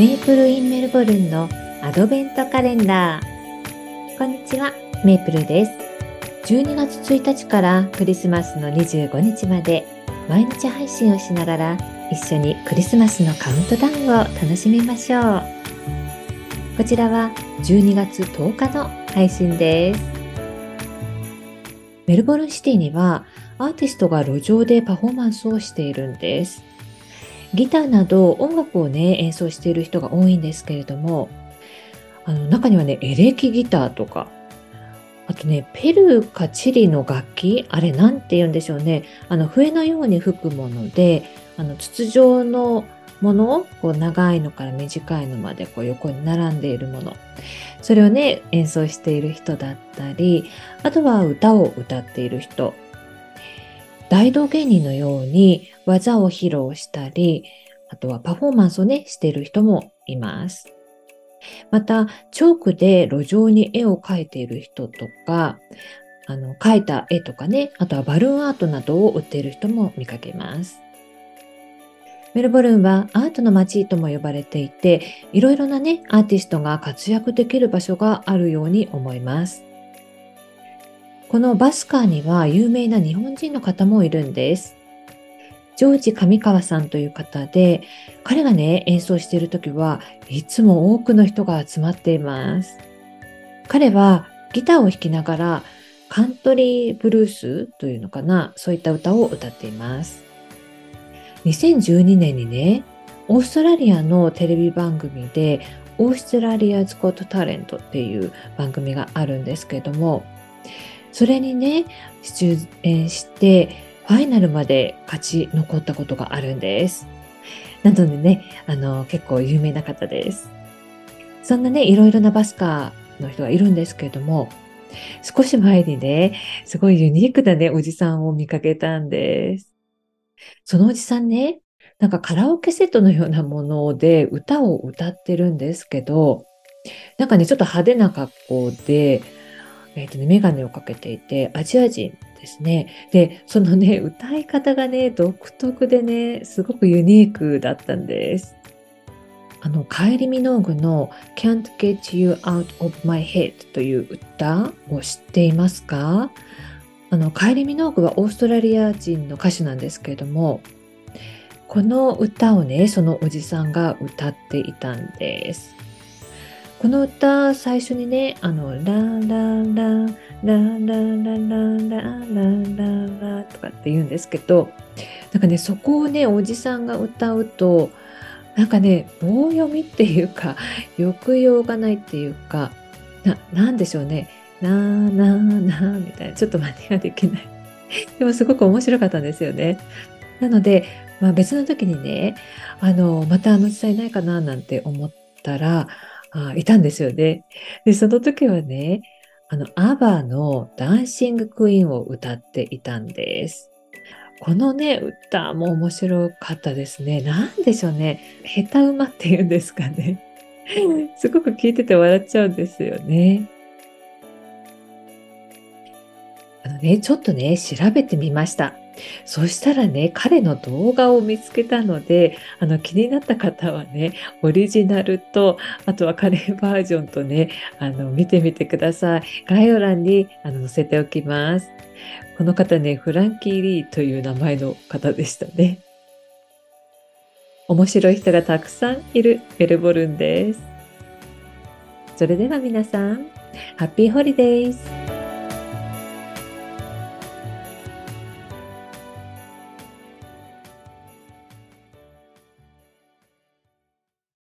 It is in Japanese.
メープルインメルボルンのアドベントカレンダー。こんにちは、メープルです。12月1日からクリスマスの25日まで毎日配信をしながら一緒にクリスマスのカウントダウンを楽しみましょう。こちらは12月10日の配信です。メルボルンシティにはアーティストが路上でパフォーマンスをしているんです。ギターなど音楽をね、演奏している人が多いんですけれども、あの中にはね、エレキギターとか、あとね、ペルーかチリの楽器、あれなんて言うんでしょうね。あの、笛のように吹くもので、あの、筒状のものをこう長いのから短いのまでこう横に並んでいるもの。それをね、演奏している人だったり、あとは歌を歌っている人。大道芸人のように技を披露したり、あとはパフォーマンスをね、している人もいます。また、チョークで路上に絵を描いている人とか、あの、描いた絵とかね、あとはバルーンアートなどを売っている人も見かけます。メルボルンはアートの街とも呼ばれていて、いろいろなね、アーティストが活躍できる場所があるように思います。このバスカーには有名な日本人の方もいるんです。ジョージ上川さんという方で、彼がね、演奏している時はいつも多くの人が集まっています。彼はギターを弾きながらカントリーブルースというのかな、そういった歌を歌っています。2012年にね、オーストラリアのテレビ番組で、オーストラリアズ・ゴット・タレントっていう番組があるんですけれども、それにね、出演して、ファイナルまで勝ち残ったことがあるんです。なのでね、あの、結構有名な方です。そんなね、いろいろなバスカーの人がいるんですけれども、少し前にね、すごいユニークなね、おじさんを見かけたんです。そのおじさんね、なんかカラオケセットのようなもので歌を歌ってるんですけど、なんかね、ちょっと派手な格好で、えっ、ー、とね、メガネをかけていて、アジア人ですね。で、そのね、歌い方がね、独特でね、すごくユニークだったんです。あの、カイリ・ミノーグの Can't Get You Out of My Head という歌を知っていますか？あの、カイリ・ミノーグはオーストラリア人の歌手なんですけれども、この歌をね、そのおじさんが歌っていたんです。この歌、最初にね、あの、ラーラララーラーラーラーラーラーラーとかって言うんですけど、なんかね、そこをね、おじさんが歌うと、なんかね、棒読みっていうか、抑揚がないっていうか、な、なんでしょうね。なーなーなーみたいな、ちょっと真似ができない。でもすごく面白かったんですよね。なので、まあ別の時にね、あの、またあの時代ないかななんて思ったら、あいたんですよね。で、その時はね、あの、アバのダンシングクイーンを歌っていたんです。このね、歌も面白かったですね。なんでしょうね。下手馬っていうんですかね。すごく聞いてて笑っちゃうんですよね。あのね、ちょっとね、調べてみました。そしたらね、彼の動画を見つけたので、あの気になった方はね、オリジナルと、あとはカレーバージョンとね、あの見てみてください。概要欄にあの載せておきます。この方ね、フランキー・リーという名前の方でしたね。面白い人がたくさんいるベルボルンです。それでは皆さん、ハッピーホリデーズ